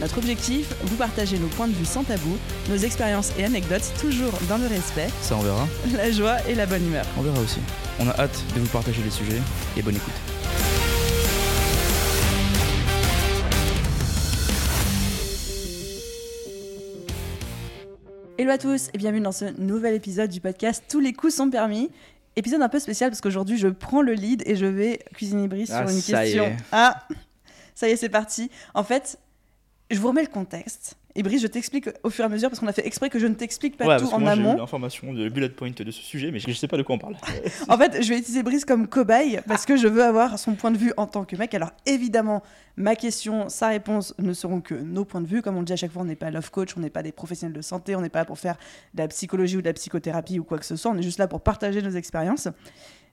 Notre objectif, vous partager nos points de vue sans tabou, nos expériences et anecdotes, toujours dans le respect, Ça on verra, la joie et la bonne humeur. on verra aussi. On a hâte de vous partager les sujets et bonne écoute. Hello à tous et bienvenue dans ce nouvel épisode du podcast Tous les coups sont permis. Épisode un peu spécial parce qu'aujourd'hui je prends le lead et je vais cuisiner Brice Ah, sur une question. est. Ah, ça y est, c'est parti. En fait, je vous remets le contexte. Et Brice, je t'explique au fur et à mesure parce qu'on a fait exprès que je ne t'explique pas tout en amont. l'information, le bullet point de ce sujet, mais je sais pas de quoi on parle. En fait, je vais utiliser Brice comme cobaye parce que je veux avoir son point de vue en tant que mec. Alors évidemment, ma question, sa réponse ne seront que nos points de vue. Comme on le dit à chaque fois, on n'est pas love coach, on n'est pas des professionnels de santé, on n'est pas là pour faire de la psychologie ou de la psychothérapie ou quoi que ce soit. On est juste là pour partager nos expériences.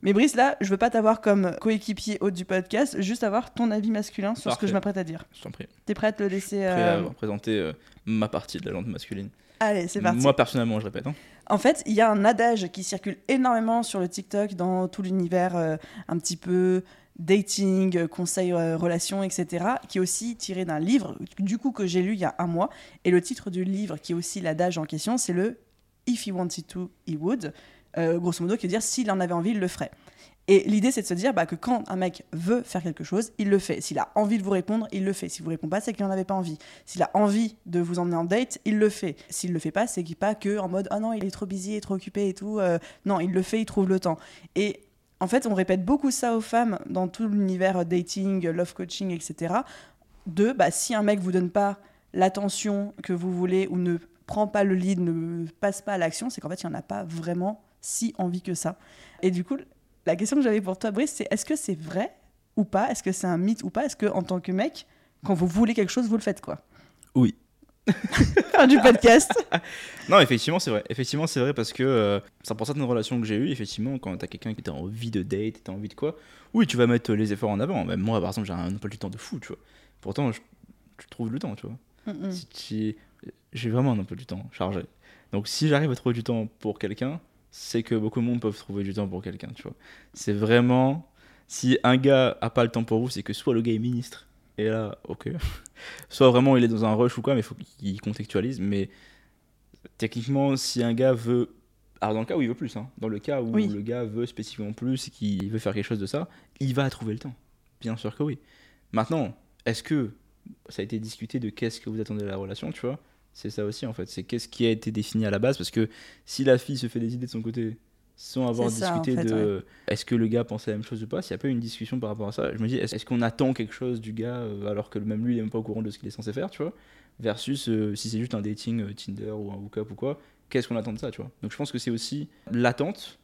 Mais Brice, là, je veux pas t'avoir comme coéquipier hôte du podcast, juste avoir ton avis masculin sur ce que je m'apprête à dire. Je t'en prie. T'es prêt à te le laisser Prêt à euh, vous présenter euh, ma partie de la jante masculine. Allez, c'est parti. Moi personnellement, je répète. hein. En fait, il y a un adage qui circule énormément sur le TikTok, dans tout l'univers euh, un petit peu dating, euh, conseils, euh, relations, etc., qui est aussi tiré d'un livre, du coup, que j'ai lu il y a un mois. Et le titre du livre, qui est aussi l'adage en question, c'est le If he wanted to, he would. Euh, grosso modo, qui veut dire s'il en avait envie, il le ferait. Et l'idée, c'est de se dire bah, que quand un mec veut faire quelque chose, il le fait. S'il a envie de vous répondre, il le fait. Si vous répond pas, c'est qu'il n'en avait pas envie. S'il a envie de vous emmener en date, il le fait. S'il le fait pas, c'est qu'il pas que en mode ah non, il est trop busy, il trop occupé et tout. Euh, non, il le fait, il trouve le temps. Et en fait, on répète beaucoup ça aux femmes dans tout l'univers dating, love coaching, etc. De bah, si un mec vous donne pas l'attention que vous voulez ou ne prend pas le lead, ne passe pas à l'action, c'est qu'en fait, il n'y en a pas vraiment si envie que ça. Et du coup, la question que j'avais pour toi, Brice, c'est est-ce que c'est vrai ou pas? Est-ce que c'est un mythe ou pas? Est-ce que en tant que mec, quand vous voulez quelque chose, vous le faites quoi? Oui. Fin du podcast. Non, effectivement, c'est vrai. Effectivement, c'est vrai parce que euh, ça pour certaines relations que j'ai eues, effectivement, quand t'as quelqu'un qui t'a envie de date, t'as envie de quoi, oui, tu vas mettre les efforts en avant. Même moi, par exemple, j'ai un emploi du temps de fou, tu vois. Pourtant, je, je trouve le temps, tu vois. Mm, mm. Si J'ai vraiment un emploi du temps chargé. Donc, si j'arrive à trouver du temps pour quelqu'un, c'est que beaucoup de monde peuvent trouver du temps pour quelqu'un, tu vois. C'est vraiment. Si un gars a pas le temps pour vous, c'est que soit le gars est ministre, et là, ok. soit vraiment il est dans un rush ou quoi, mais il faut qu'il contextualise. Mais techniquement, si un gars veut. Alors, dans le cas où il veut plus, hein, dans le cas où Oui. le gars veut spécifiquement plus et qu'il veut faire quelque chose de ça, il va trouver le temps. Bien sûr que oui. Maintenant, est-ce que ça a été discuté de qu'est-ce que vous attendez de la relation, tu vois? C'est ça aussi en fait. C'est qu'est-ce qui a été défini à la base parce que si la fille se fait des idées de son côté sans avoir en discuté fait, de est-ce que le gars pensait la même chose ou pas, s'il n'y a pas eu une discussion par rapport à ça, je me dis est-ce qu'on attend quelque chose du gars euh, alors que même lui il est même pas au courant de ce qu'il est censé faire, tu vois? Versus euh, si c'est juste un dating euh, Tinder ou un hookup ou quoi, qu'est-ce qu'on attend de ça, tu vois? Donc je pense que c'est aussi l'attente,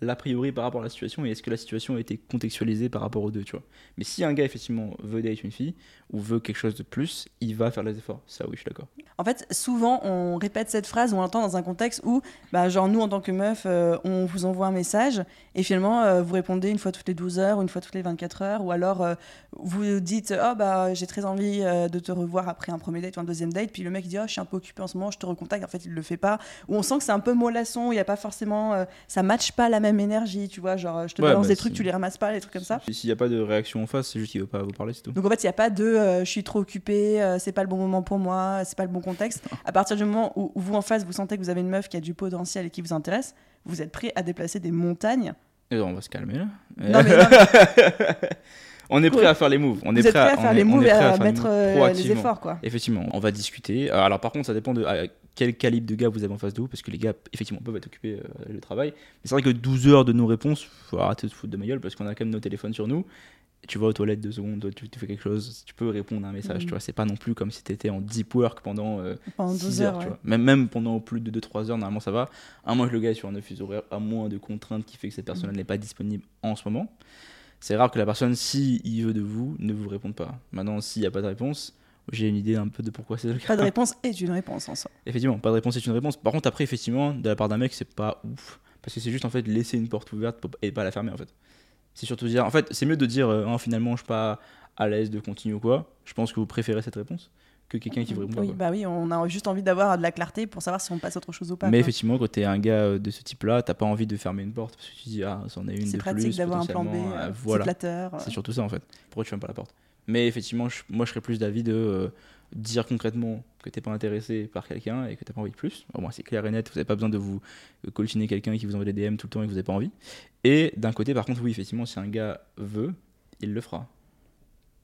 l'a priori par rapport à la situation et est-ce que la situation a été contextualisée par rapport aux deux, tu vois mais si un gars effectivement veut date une fille ou veut quelque chose de plus, il va faire les efforts. Ça oui, je suis d'accord. En fait, souvent, on répète cette phrase, on l'entend dans un contexte où, bah, genre, nous, en tant que meuf, euh, on vous envoie un message et finalement, euh, vous répondez une fois toutes les 12 heures une fois toutes les 24 heures ou alors euh, vous dites Oh, bah, j'ai très envie de te revoir après un premier date ou un deuxième date. Puis le mec dit Oh, je suis un peu occupé en ce moment, je te recontacte. En fait, il le fait pas. Ou on sent que c'est un peu mollasson, il n'y a pas forcément. ça matche pas la même énergie, tu vois. Genre, je te Ouais, balance bah, des trucs, tu les ramasses pas, des trucs comme ça. Si- S'il n'y a pas de réaction en face, c'est juste qu'il veut pas vous parler, c'est tout. Donc en fait, il n'y a pas de euh, je suis trop occupé, euh, c'est pas le bon moment pour moi, c'est pas le bon contexte. À partir du moment où, où vous en face, vous sentez que vous avez une meuf qui a du potentiel et qui vous intéresse, vous êtes prêt à déplacer des montagnes. Et on va se calmer là. Non, mais non, on est prêt Ouais. à faire les moves. On vous est prêt à faire les moves et à les mettre euh, les efforts, quoi. Effectivement, on va discuter. Alors par contre, ça dépend de à quel calibre de gars vous avez en face de vous, parce que les gars, effectivement, peuvent être occupés euh, le travail. Mais c'est vrai que 12 heures de nos réponses, faut arrêter de se foutre de ma gueule, parce qu'on a quand même nos téléphones sur nous. Tu vas aux toilettes deux secondes, tu, tu fais quelque chose, tu peux répondre à un message, Mhm. tu vois. C'est pas non plus comme si tu étais en deep work pendant euh, Pendant 6 12 heures, tu vois. Même, même pendant plus de 2-3 heures, normalement ça va. À moins que le gars est sur un office horaire, à moins de contraintes qui fait que cette personne Mhm. n'est pas disponible en ce moment. C'est rare que la personne, si il veut de vous, ne vous réponde pas. Maintenant, s'il n'y a pas de réponse, j'ai une idée un peu de pourquoi c'est le cas. Pas de réponse est une réponse en soi. Effectivement, pas de réponse c'est une réponse. Par contre, après, effectivement, de la part d'un mec, c'est pas ouf. Parce que c'est juste en fait laisser une porte ouverte et pas la fermer en fait. C'est surtout dire. En fait, c'est mieux de dire euh, Ah, finalement, je suis pas à l'aise de continuer ou quoi. Je pense que vous préférez cette réponse que quelqu'un qui vous répond. Oui, bah oui, on a juste envie d'avoir de la clarté pour savoir si on passe à autre chose ou pas. Mais quoi. effectivement, quand t'es un gars euh, de ce type-là, t'as pas envie de fermer une porte parce que tu dis ah, c'en est une c'est de pratique plus. d'avoir un plan B, euh, euh, c'est voilà. flatteur. C'est surtout ça en fait. Pourquoi tu fermes pas la porte? Mais effectivement, je- moi je serais plus d'avis de euh, dire concrètement que t'es pas intéressé par quelqu'un et que t'as pas envie de plus. Au moins c'est clair et net, vous avez pas besoin de vous coltiner quelqu'un qui vous envoie des DM tout le temps et que vous avez pas envie. Et d'un côté, par contre, oui, effectivement, si un gars veut, il le fera.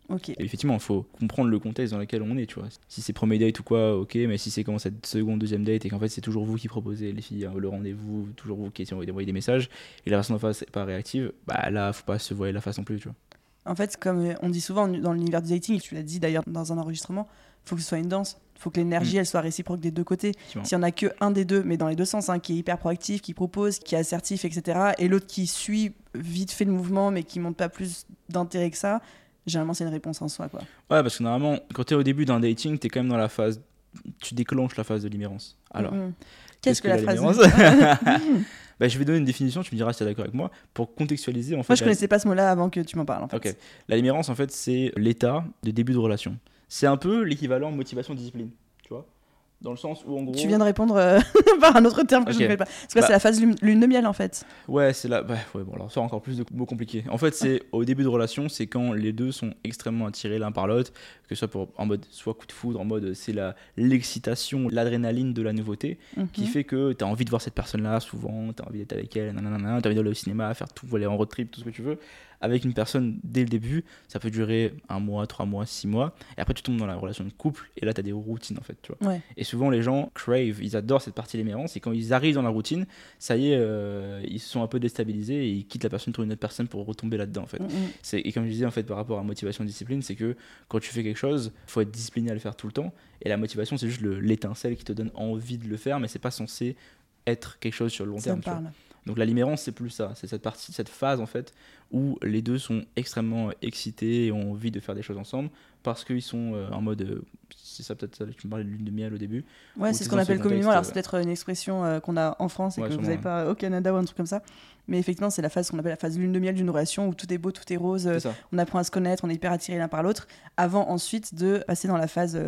Ok. Et effectivement, il faut comprendre le contexte dans lequel on est, tu vois. Si c'est premier date ou quoi, ok, mais si c'est comme cette seconde, deuxième date et qu'en fait c'est toujours vous qui proposez les filles hein, le rendez-vous, toujours vous qui essayez d'envoyer des messages et la personne en face est pas réactive, bah là, faut pas se voiler la face non plus, tu vois. En fait, comme on dit souvent dans l'univers du dating, tu l'as dit d'ailleurs dans un enregistrement, faut que ce soit une danse. faut que l'énergie, Mm. elle soit réciproque des deux côtés. S'il y en a que un des deux, mais dans les deux sens, hein, qui est hyper proactif, qui propose, qui est assertif, etc., et l'autre qui suit vite fait le mouvement, mais qui montre pas plus d'intérêt que ça, généralement c'est une réponse en soi, quoi. Ouais, parce que normalement, quand t'es au début d'un dating, t'es quand même dans la phase. Tu déclenches la phase de limerence. Alors, Mhm. Qu'est-ce que, la phrase limerence bah, Je vais donner une définition, tu me diras si t'es d'accord avec moi. Pour contextualiser, en fait. Moi, je la- connaissais pas ce mot-là avant que tu m'en parles, en fait. La limerence, en fait, c'est l'état de début de relation. C'est un peu l'équivalent motivation-discipline, tu Dans le sens où, en gros. Tu viens de répondre euh, par un autre terme que je ne fais pas. Parce que Bah- c'est la phase lune, lune de miel, en fait. Ouais, c'est là. Bah, ouais, bon, alors ça encore plus de mots compliqués. En fait, c'est au début de relation, c'est quand les deux sont extrêmement attirés l'un par l'autre, que ce soit pour, en mode soit coup de foudre, en mode c'est la l'excitation, l'adrénaline de la nouveauté, qui Mhm. fait que tu as envie de voir cette personne-là souvent, tu as envie d'être avec elle, tu as envie d'aller au cinéma, faire tout, aller en road trip, tout ce que tu veux. Avec une personne dès le début, ça peut durer un mois, trois mois, six mois, et après tu tombes dans la relation de couple, et là tu as des routines en fait, tu vois. Ouais. Et souvent les gens crave, ils adorent cette partie l'émérance, et quand ils arrivent dans la routine, ça y est, euh, ils sont un peu déstabilisés, et ils quittent la personne pour une autre personne pour retomber là-dedans en fait. Mhm. C'est- Et comme je disais, en fait, par rapport à motivation discipline, c'est que quand tu fais quelque chose, faut être discipliné à le faire tout le temps. Et la motivation, c'est juste le- l'étincelle qui te donne envie de le faire, mais c'est pas censé être quelque chose sur le long Ça terme. me tu vois. Donc la limerence, c'est plus ça. C'est cette partie, cette phase, en fait, où les deux sont extrêmement excités et ont envie de faire des choses ensemble parce qu'ils sont euh, en mode. euh, c'est ça, peut-être ça, tu me parlais de lune de miel au début. Ouais, Ou c'est ce qu'on appelle ce communément. Alors, euh, c'est peut-être une expression euh, qu'on a en France et Ouais, que vous n'avez pas au Canada ou un truc comme ça. Mais effectivement, c'est la phase qu'on appelle la phase lune de miel d'une relation où tout est beau, tout est rose, on apprend à se connaître, on est hyper attirés l'un par l'autre, avant ensuite de passer dans la phase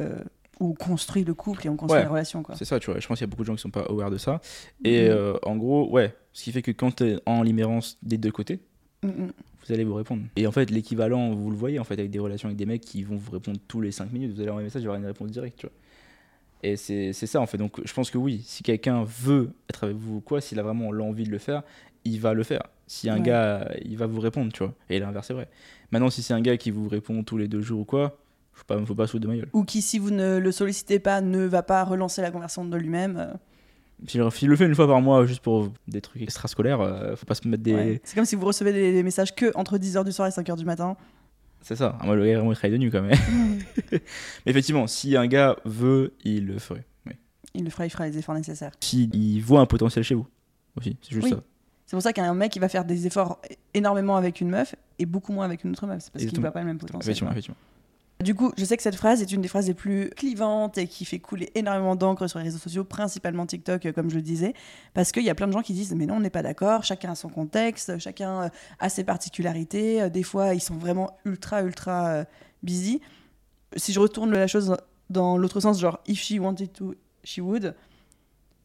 où on construit le couple et on construit Ouais. la relation. C'est ça, tu vois. Je pense qu'il y a beaucoup de gens qui sont pas aware de ça. Et Mhm. euh, en gros, ouais. Ce qui fait que quand tu es en limérance des deux côtés, Mhm. vous allez vous répondre. Et en fait, l'équivalent, vous le voyez en fait avec des relations avec des mecs qui vont vous répondre tous les 5 minutes. Vous allez envoyer un message, il y aura une réponse directe, tu vois. Et c'est c'est ça en fait. Donc je pense que oui, si quelqu'un veut être avec vous ou quoi, s'il a vraiment l'envie de le faire, il va le faire. Si un Ouais. gars, il va vous répondre, tu vois. Et l'inverse est vrai. Maintenant, si c'est un gars qui vous répond tous les deux jours ou quoi, faut pas, faut pas se foutre de ma gueule. Ou qui, si vous ne le sollicitez pas, ne va pas relancer la conversation de lui-même. euh, S'il le fait une fois par mois juste pour des trucs extrascolaires, euh, faut pas se mettre des. ouais. C'est comme si vous recevez des, des messages que entre 10h du soir et 5h du matin. C'est ça. Ah, Moi, le gars, il travaille de nuit quand même. Mais effectivement, si un gars veut, il le ferait. Oui. Il le fera, il fera les efforts nécessaires. S'il voit un potentiel chez vous aussi, c'est juste Oui. ça. C'est pour ça qu'un mec, il va faire des efforts énormément avec une meuf et beaucoup moins avec une autre meuf. C'est parce qu'il Exactement. voit pas le même potentiel. Effectivement, effectivement. Du coup, je sais que cette phrase est une des phrases les plus clivantes et qui fait couler énormément d'encre sur les réseaux sociaux, principalement TikTok, euh, comme je le disais, parce qu'il y a plein de gens qui disent Mais non, on n'est pas d'accord, chacun a son contexte, chacun euh, a ses particularités, euh, des fois, ils sont vraiment ultra, ultra busy. Si je retourne la chose dans l'autre sens, genre If she wanted to, she would.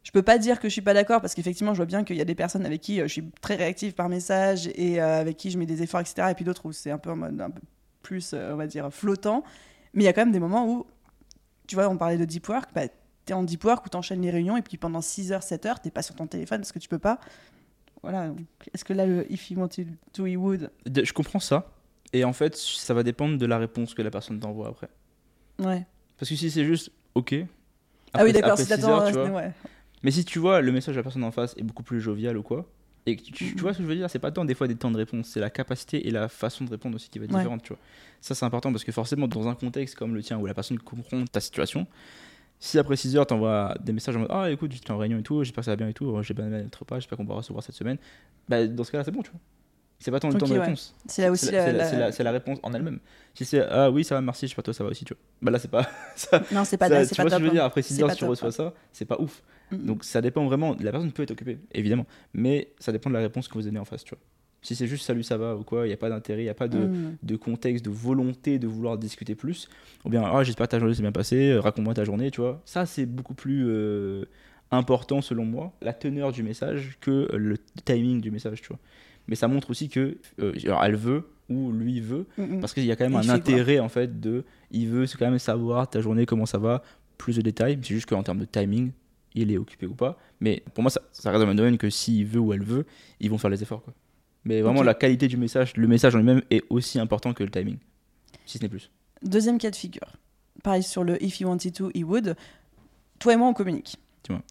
Je peux pas dire que je suis pas d'accord parce qu'effectivement, je vois bien qu'il y a des personnes avec qui je suis très réactive par message et avec qui je mets des efforts, etc. Et puis d'autres où c'est un peu en mode plus, euh, on va dire, flottant. Mais il y a quand même des moments où, tu vois, on parlait de deep work, bah, t'es en deep work où t'enchaînes les réunions et puis pendant 6 heures, 7 heures, t'es pas sur ton téléphone parce que tu peux pas. Voilà. Est-ce que là, le if he wanted to, he would? Je comprends ça. Et en fait, ça va dépendre de la réponse que la personne t'envoie après. Ouais. Parce que si c'est juste OK. ah oui, d'accord, si t'attends. euh, ouais. Mais si tu vois le message de la personne en face est beaucoup plus jovial ou quoi, et tu, vois ce que je veux dire, c'est pas tant des fois des temps de réponse, c'est la capacité et la façon de répondre aussi qui va être Ouais. différente, tu vois. Ça c'est important parce que forcément dans un contexte comme le tien où la personne comprend ta situation, si après 6 heures t'envoies des messages en mode ah écoute j'étais en réunion et tout, j'espère que ça va bien et tout, aimé notre repas, j'espère qu'on va recevoir cette semaine, bah dans ce cas-là c'est bon, tu vois. C'est pas tant le temps de ouais. réponse. C'est là aussi C'est la, réponse en elle-même. Si c'est ah oui, ça va, merci, je sais pas toi, ça va aussi, tu vois. Bah là, c'est pas. ça- Non, c'est pas, ça- c'est tu pas vois ce que je veux dire? hein. Après 6 C'est heures, si tu reçois ça, c'est pas ouf. Mm. Donc ça dépend vraiment. La personne peut être occupée, évidemment. Mais ça dépend de la réponse que vous donnez en face, tu vois. Si c'est juste salut, ça va ou quoi, il n'y a pas d'intérêt, il n'y a pas de, Mm. de contexte, de volonté de vouloir discuter plus. Ou bien, ah, j'espère que ta journée s'est bien passée, euh, raconte-moi ta journée, tu vois. Ça, c'est beaucoup plus euh, important, selon moi, la teneur du message que le timing du message, tu vois. Mais ça montre aussi que euh, alors, elle veut ou lui veut, Mm, mm. parce qu'il y a quand même Il un quoi intérêt, en fait, de. Il veut quand même savoir ta journée, comment ça va, plus de détails. C'est juste qu'en termes de timing, il est occupé ou pas. Mais pour moi, ça, ça reste dans le domaine que s'il veut ou elle veut, ils vont faire les efforts, quoi. Mais vraiment, la qualité du message, le message en lui-même est aussi important que le timing, si ce n'est plus. Deuxième cas de figure. Pareil sur le if he wanted to, he would. Toi et moi, on communique. Dis-moi.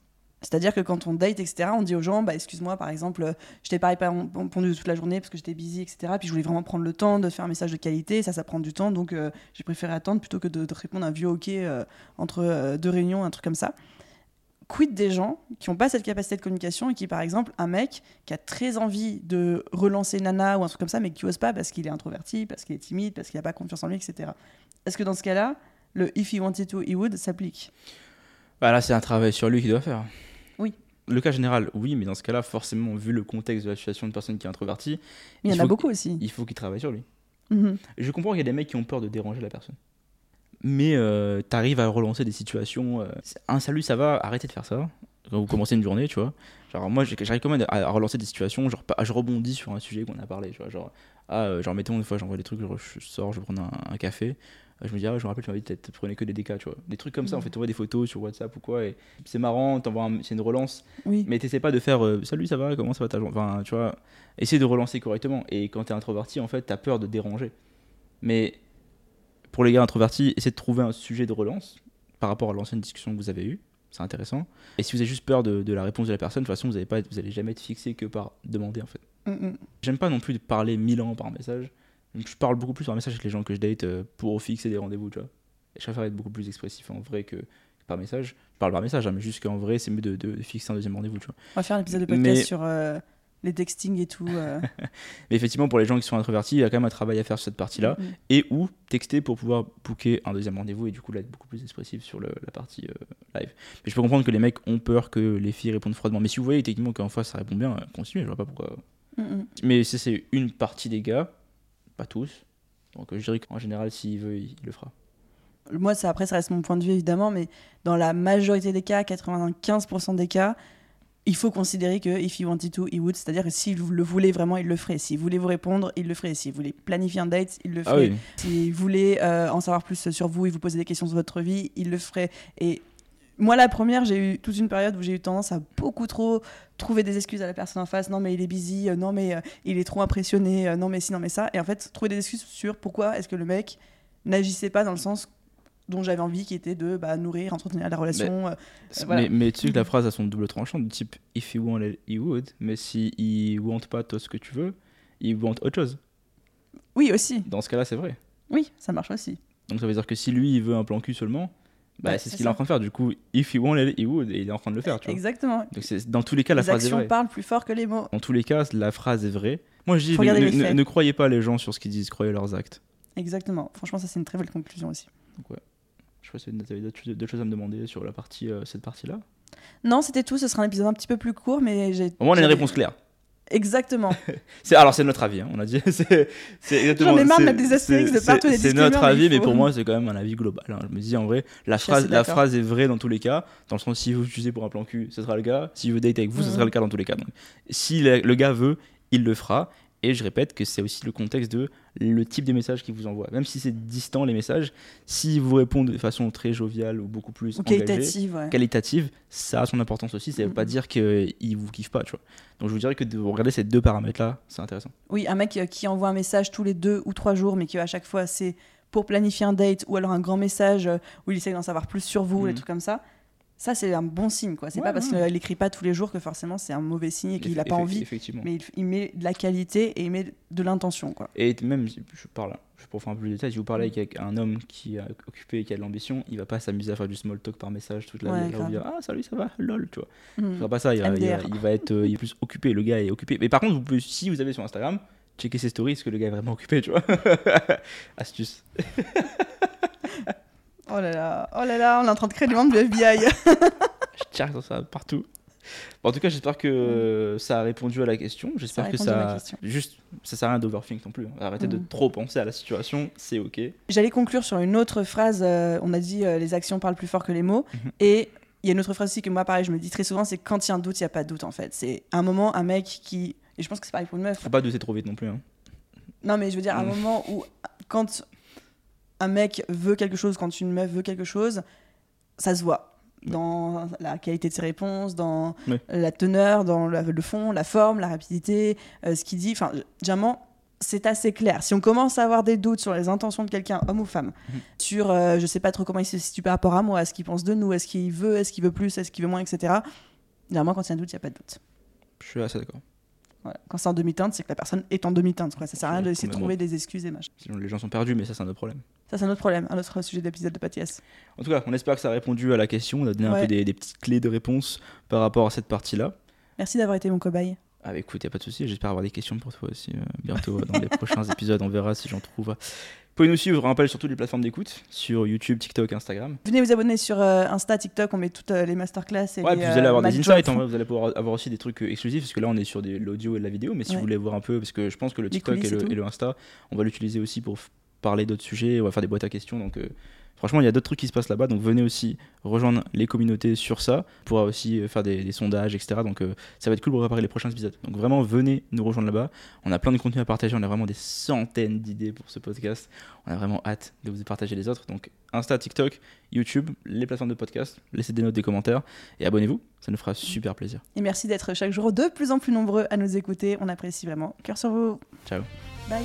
C'est-à-dire que quand on date, etc., on dit aux gens, bah, excuse-moi, par exemple, euh, je t'ai pas répon- répondu toute la journée parce que j'étais busy, etc. Puis je voulais vraiment prendre le temps de faire un message de qualité. Ça, ça prend du temps, donc euh, j'ai préféré attendre plutôt que de, répondre un vieux OK euh, entre deux réunions, un truc comme ça. Quid des gens qui n'ont pas cette capacité de communication et qui, par exemple, un mec qui a très envie de relancer Nana ou un truc comme ça, mais qui ose pas parce qu'il est introverti, parce qu'il est timide, parce qu'il n'a pas confiance en lui, etc. Est-ce que dans ce cas-là, le if he wanted to, he would s'applique? Bah là, c'est un travail sur lui qu'il doit faire. Le cas général, oui, mais dans ce cas-là, forcément, vu le contexte de la situation de personne qui est introvertie, Il y en a faut- beaucoup aussi. il faut qu'il travaille sur lui. Mhm. Je comprends qu'il y a des mecs qui ont peur de déranger la personne. Mais euh, t'arrives à relancer des situations. euh, un salut, ça va, arrêtez de faire ça. Quand vous commencez une journée, tu vois. Genre, moi, j'arrive quand même à relancer des situations. Genre, je rebondis sur un sujet qu'on a parlé. Tu vois, genre, ah, euh, genre, mettons, une fois, j'envoie des trucs, je sors, je un, un café. Je me dis, ah, je me rappelle, tu m'avais dit, tu prenais que des DK, tu vois. Des trucs comme ça, en fait, tu vois des photos sur WhatsApp ou quoi. Et c'est marrant, t'envoies un- c'est une relance. Oui. Mais t'essaies pas de faire euh, salut, ça va, comment ça va ta journée Enfin, tu vois, essayer de relancer correctement. Et quand t'es introverti, en fait, t'as peur de déranger. Mais pour les gars introvertis, essayez de trouver un sujet de relance par rapport à l'ancienne discussion que vous avez eue. C'est intéressant. Et si vous avez juste peur de, de la réponse de la personne, de toute façon, vous allez, pas, être- vous allez jamais être fixé que par demander, en fait. Mhm. J'aime pas non plus de parler mille ans par message. Donc je parle beaucoup plus par message avec les gens que je date euh, pour fixer des rendez-vous, tu vois. Et je préfère être beaucoup plus expressif en vrai que par message. Je parle par message, hein, mais juste qu'en vrai, c'est mieux de, de fixer un deuxième rendez-vous, tu vois. On va faire un épisode de podcast Mais- sur euh, les textings et tout. euh. Mais effectivement, pour les gens qui sont introvertis, il y a quand même un travail à faire sur cette partie-là. Mhm. Et ou texter pour pouvoir booker un deuxième rendez-vous et du coup là être beaucoup plus expressif sur le- la partie euh, live. Mais je peux comprendre que les mecs ont peur que les filles répondent froidement. Mais si vous voyez techniquement qu'en face ça répond bien, continuez, je vois pas pourquoi. Mhm. Mais si c'est une partie des gars, pas tous. Donc euh, je dirais qu'en général, s'il veut, il, il le fera. Moi, ça, après, ça reste mon point de vue, évidemment, mais dans la majorité des cas, 95% des cas, il faut considérer que if he wanted to, he would. C'est-à-dire que s'il le voulait vraiment, il le ferait. S'il voulait vous répondre, il le ferait. S'il voulait planifier un date, il le Ah ferait. oui, S'il voulait euh, en savoir plus sur vous et vous poser des questions sur votre vie, il le ferait. Et moi, la première, j'ai eu toute une période où j'ai eu tendance à beaucoup trop trouver des excuses à la personne en face. Non, mais il est busy. euh, non, mais euh, il est trop impressionné. euh, non, mais si, non, mais ça. Et en fait, trouver des excuses sur pourquoi est-ce que le mec n'agissait pas dans le sens dont j'avais envie, qui était de bah, nourrir, entretenir la relation. euh, voilà. Mais, mais tu sais que la phrase a son double tranchant, du type if he want, he would. Mais si il want pas toi ce que tu veux, il want autre chose. Oui, aussi. Dans ce cas-là, c'est vrai. Oui, ça marche aussi. Donc ça veut dire que si lui il veut un plan cul seulement, bah, Ouais, c'est ce qu'il est en train de faire. Du coup, if he wanted, he would, et il est en train de le faire. Tu vois. Exactement. Donc dans tous les cas, la les phrase est actions vraie. parlent plus fort que les mots. Dans tous les cas, la phrase est vraie. Moi je dis, ne, les croyez pas les gens sur ce qu'ils disent, croyez leurs actes. Exactement. Franchement, ça, c'est une très belle conclusion aussi. Je sais pas si tu avais d'autres choses- à me demander sur la partie, euh, cette partie-là. Non, c'était tout. Ce sera un épisode un petit peu plus court, mais j'ai. Au moins, on a une réponse claire. Exactement. C'est alors c'est notre avis, hein, on a dit. c'est c'est exactement. J'en ai marre de des astérix de partout, des C'est notre mais avis, mais pour moi c'est quand même un avis global. hein. Je me dis en vrai, la phrase, la phrase est vraie dans tous les cas. Dans le sens si vous l'utilisez pour un plan cul, ce sera le cas. Si veut date avec vous, ce Mhm. sera le cas dans tous les cas. Donc, si le, le gars veut, il le fera. Et je répète que c'est aussi le contexte de le type de message qu'il vous envoie. Même si c'est distant les messages, s'il vous répond de façon très joviale ou beaucoup plus Ou engagée, qualitative, ouais. qualitative, ça a son importance aussi. Ça veut Mhm. pas dire qu'il vous kiffe pas, tu vois. Donc je vous dirais que de regarder ces deux paramètres-là, c'est intéressant. Oui, un mec euh, qui envoie un message tous les deux ou trois jours, mais qui à chaque fois c'est pour planifier un date ou alors un grand message euh, où il essaie d'en savoir plus sur vous, Mhm. des trucs comme ça. Ça, c'est un bon signe, quoi. C'est Ouais, pas parce qu'il écrit pas tous les jours que forcément c'est un mauvais signe et qu'il Effe- a pas envie. Effectivement. Mais il, il met de la qualité et il met de l'intention, quoi. Et même, je parle, je pour faire un peu plus de détails, si vous parlez avec un homme qui est occupé et qui a de l'ambition, il va pas s'amuser à faire du small talk par message toute la Ouais, dire Ah, salut, ça va, lol, tu vois. Il fera pas ça, il va, il il va être euh, il est plus occupé, le gars est occupé. Mais par contre, vous pouvez, si vous avez sur Instagram, checker ses stories, parce que le gars est vraiment occupé, tu vois. Astuce. Oh là là, oh là là, on est en train de créer du monde du FBI. Je dans ça partout. Bon, en tout cas, j'espère que ça a répondu à la question. J'espère que ça. Juste, ça sert à rien d'overthink non plus. hein. Arrêtez de Mm. trop penser à la situation, c'est ok. J'allais conclure sur une autre phrase. euh, on a dit euh, les actions parlent plus fort que les mots. Mhm. Et il y a une autre phrase aussi que moi, pareil, je me dis très souvent c'est quand il y a un doute, il n'y a pas de doute en fait. C'est un moment, un mec qui. Et je pense que c'est pareil pour une meuf. Faut pas douter trop vite non plus. hein. Non, mais je veux dire, un Mm. moment où, quand un mec veut quelque chose, quand une meuf veut quelque chose, ça se voit. Dans la qualité de ses réponses, dans la teneur, dans le, le fond, la forme, la rapidité, euh, ce qu'il dit. Enfin, généralement, c'est assez clair. Si on commence à avoir des doutes sur les intentions de quelqu'un, homme ou femme, Mhm. sur euh, je sais pas trop comment il se situe par rapport à moi, à ce qu'il pense de nous, est-ce qu'il veut, est-ce qu'il veut plus, est-ce qu'il veut moins, etc. Généralement, quand il y a un doute, il n'y a pas de doute. Je suis assez d'accord. Voilà. Quand c'est en demi-teinte, c'est que la personne est en demi-teinte. Ça sert à rien d'essayer de trouver des excuses et machin. Sinon, les gens sont perdus, mais ça, c'est un autre problème. Ça, c'est un autre problème, un autre sujet d'épisode de Patias. En tout cas, on espère que ça a répondu à la question. On a donné un peu des, des petites clés de réponse par rapport à cette partie-là. Merci d'avoir été mon cobaye. Ah, bah, écoute, y a pas de souci. J'espère avoir des questions pour toi aussi euh, bientôt dans les prochains épisodes. On verra si j'en trouve. Vous pouvez nous suivre, je rappelle, sur toutes les plateformes d'écoute sur YouTube, TikTok, Instagram. Venez vous abonner sur euh, Insta, TikTok, on met toutes euh, les masterclass et Ouais, les, puis vous allez avoir euh, des match insights, en vrai, vous allez pouvoir avoir aussi des trucs exclusifs, parce que là on est sur des- l'audio et de la vidéo, mais si Ouais. vous voulez voir un peu, parce que je pense que le TikTok et et le, tout. et le Insta, on va l'utiliser aussi pour parler d'autres sujets, on va faire des boîtes à questions, donc euh, franchement il y a d'autres trucs qui se passent là-bas, donc venez aussi rejoindre les communautés sur ça, on pourra aussi euh, faire des, des sondages, etc. Donc euh, ça va être cool pour préparer les prochains épisodes. Donc vraiment venez nous rejoindre là-bas, on a plein de contenu à partager, on a vraiment des centaines d'idées pour ce podcast, on a vraiment hâte de vous partager les autres, donc Insta, TikTok, YouTube, les plateformes de podcast, laissez des notes, des commentaires, et abonnez-vous, ça nous fera super plaisir. Et merci d'être chaque jour de plus en plus nombreux à nous écouter. On apprécie vraiment. Cœur sur vous. Ciao. Bye.